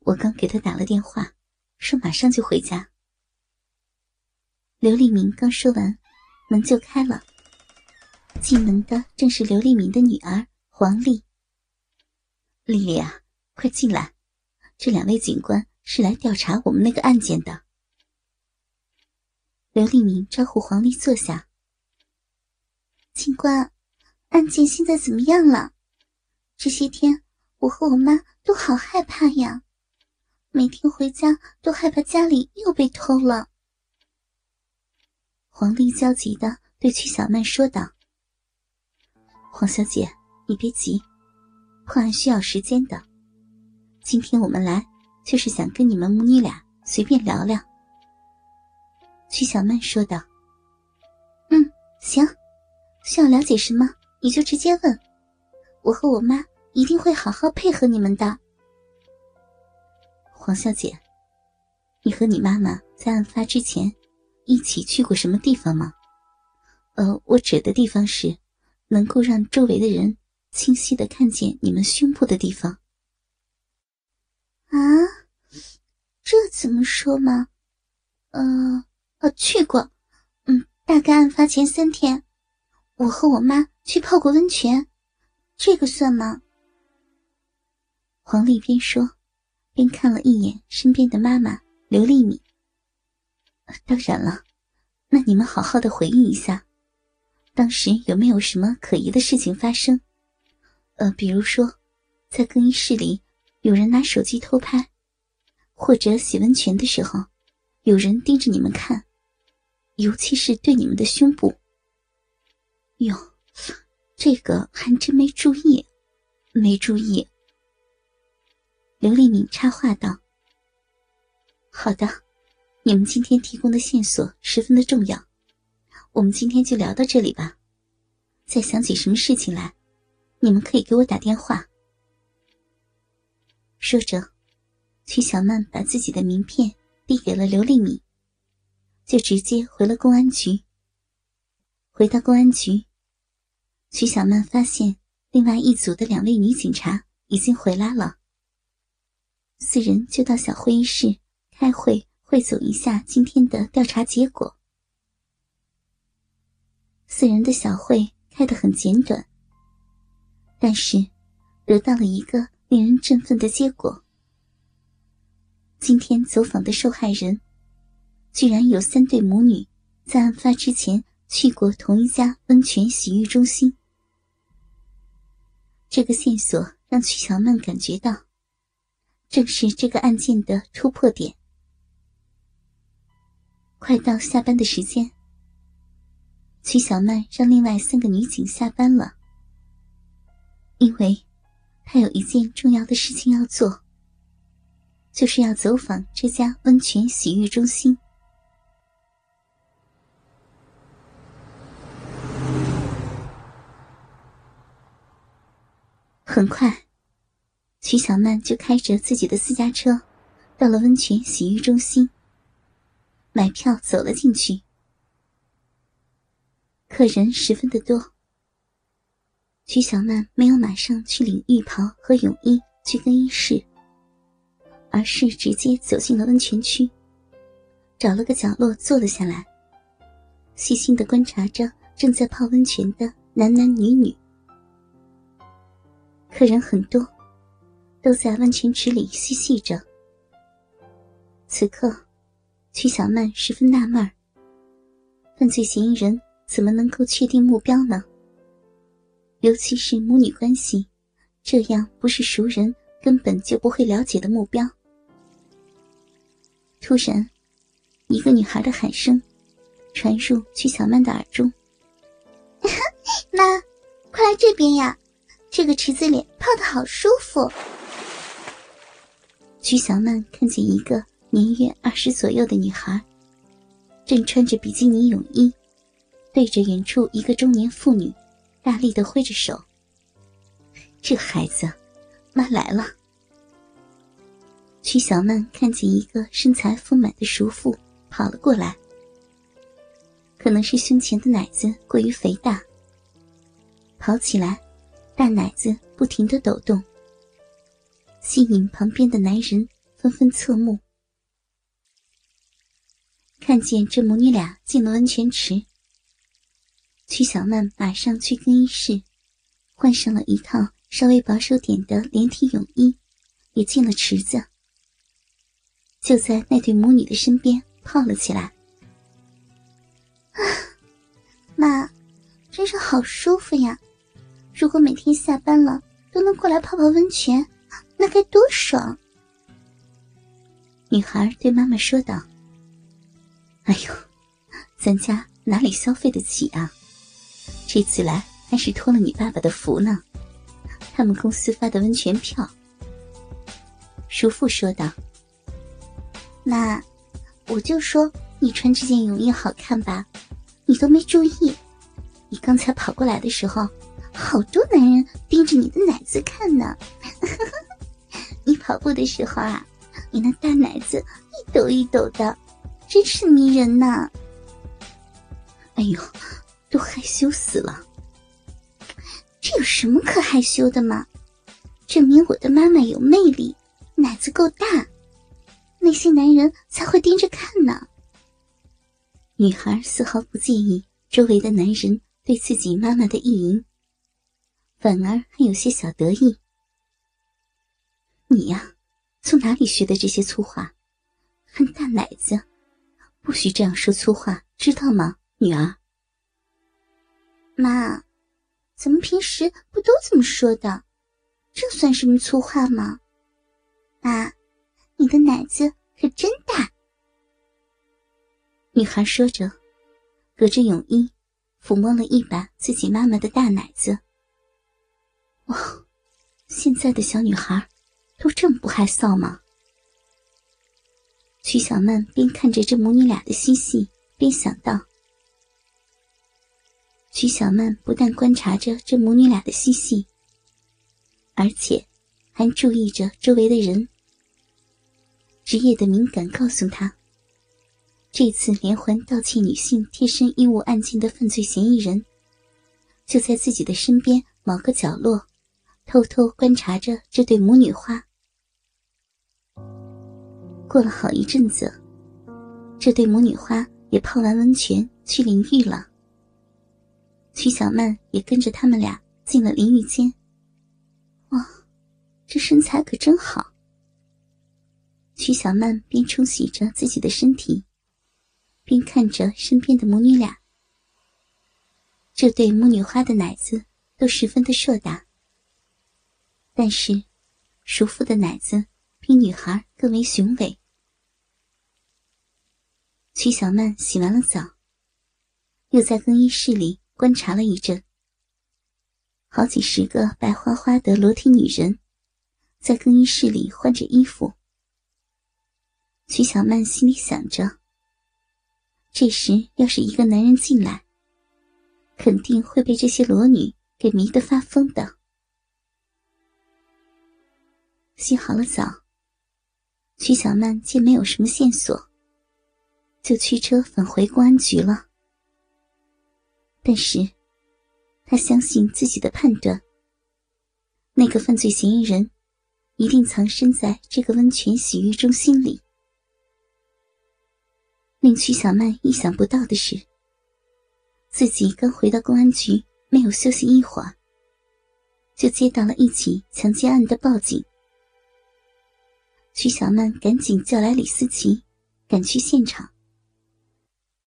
我刚给他打了电话，说马上就回家。刘立明刚说完，门就开了。进门的正是刘立明的女儿黄丽。丽丽啊，快进来，这两位警官是来调查我们那个案件的。刘立明招呼黄丽坐下。警官，案件现在怎么样了？这些天我和我妈都好害怕呀，每天回家都害怕家里又被偷了。黄丽焦急的对曲小曼说道。黄小姐，你别急，破案需要时间的。今天我们来就是想跟你们母女俩随便聊聊。”曲小曼说道。“嗯，行，需要了解什么你就直接问，我和我妈一定会好好配合你们的。”黄小姐，你和你妈妈在案发之前一起去过什么地方吗？呃，我指的地方是。能够让周围的人清晰的看见你们胸部的地方。啊，这怎么说嘛？呃，呃，去过，嗯，大概案发前三天，我和我妈去泡过温泉，这个算吗？黄丽边说，便看了一眼身边的妈妈刘丽敏。当然了，那你们好好的回忆一下。当时有没有什么可疑的事情发生？呃，比如说，在更衣室里有人拿手机偷拍，或者洗温泉的时候有人盯着你们看，尤其是对你们的胸部。哟，这个还真没注意，没注意。刘丽敏插话道：“好的，你们今天提供的线索十分的重要。”我们今天就聊到这里吧。再想起什么事情来，你们可以给我打电话。说着，曲小曼把自己的名片递给了刘丽敏，就直接回了公安局。回到公安局，曲小曼发现另外一组的两位女警察已经回来了。四人就到小会议室开会，汇总一下今天的调查结果。四人的小会开得很简短，但是得到了一个令人振奋的结果。今天走访的受害人，居然有三对母女在案发之前去过同一家温泉洗浴中心。这个线索让曲小曼感觉到，正是这个案件的突破点。快到下班的时间。曲小曼让另外三个女警下班了，因为她有一件重要的事情要做，就是要走访这家温泉洗浴中心。很快，徐小曼就开着自己的私家车，到了温泉洗浴中心，买票走了进去。客人十分的多，徐小曼没有马上去领浴袍和泳衣去更衣室，而是直接走进了温泉区，找了个角落坐了下来，细心的观察着正在泡温泉的男男女女。客人很多，都在温泉池里嬉戏着。此刻，曲小曼十分纳闷，犯罪嫌疑人。怎么能够确定目标呢？尤其是母女关系，这样不是熟人根本就不会了解的目标。突然，一个女孩的喊声传入曲小曼的耳中：“ 妈，快来这边呀！这个池子里泡的好舒服。”曲小曼看见一个年约二十左右的女孩，正穿着比基尼泳衣。对着远处一个中年妇女，大力的挥着手。这孩子，妈来了。曲小曼看见一个身材丰满的熟妇跑了过来，可能是胸前的奶子过于肥大，跑起来，大奶子不停的抖动。吸引旁边的男人纷纷侧目。看见这母女俩进了温泉池，曲小曼马上去更衣室，换上了一套稍微保守点的连体泳衣，也进了池子，就在那对母女的身边泡了起来。啊，妈，真是好舒服呀！如果每天下班了都能过来泡泡温泉，那该多爽！女孩对妈妈说道。哎呦，咱家哪里消费得起啊？这次来还是托了你爸爸的福呢。他们公司发的温泉票。叔父说道：“妈，我就说你穿这件泳衣好看吧，你都没注意。你刚才跑过来的时候，好多男人盯着你的奶子看呢。跑步的时候啊，你那大奶子一抖一抖的。”真是迷人呐！哎呦，都害羞死了。这有什么可害羞的吗？证明我的妈妈有魅力，奶子够大，那些男人才会盯着看呢。女孩丝毫不介意周围的男人对自己妈妈的意淫，反而还有些小得意。你呀，从哪里学的这些粗话？很大奶子！不许这样说粗话，知道吗，女儿？妈，咱们平时不都这么说的？这算什么粗话吗？妈，你的奶子可真大。女孩说着，隔着泳衣抚摸了一把自己妈妈的大奶子。哇，现在的小女孩都这么不害臊吗？曲小曼边看着这母女俩的嬉戏，边想到：曲小曼不但观察着这母女俩的嬉戏，而且还注意着周围的人。职业的敏感告诉她，这次连环盗窃女性贴身衣物案件的犯罪嫌疑人，就在自己的身边某个角落，偷偷观察着这对母女花。过了好一阵子，这对母女花也泡完温泉去淋浴了。曲小曼也跟着他们俩进了淋浴间。哇，这身材可真好！曲小曼边冲洗着自己的身体，边看着身边的母女俩。这对母女花的奶子都十分的硕大，但是叔父的奶子。比女孩更为雄伟。曲小曼洗完了澡，又在更衣室里观察了一阵。好几十个白花花的裸体女人，在更衣室里换着衣服。曲小曼心里想着：这时要是一个男人进来，肯定会被这些裸女给迷得发疯的。洗好了澡。曲小曼见没有什么线索，就驱车返回公安局了。但是，他相信自己的判断，那个犯罪嫌疑人一定藏身在这个温泉洗浴中心里。令曲小曼意想不到的是，自己刚回到公安局，没有休息一会儿，就接到了一起强奸案的报警。徐小曼赶紧叫来李思琪，赶去现场。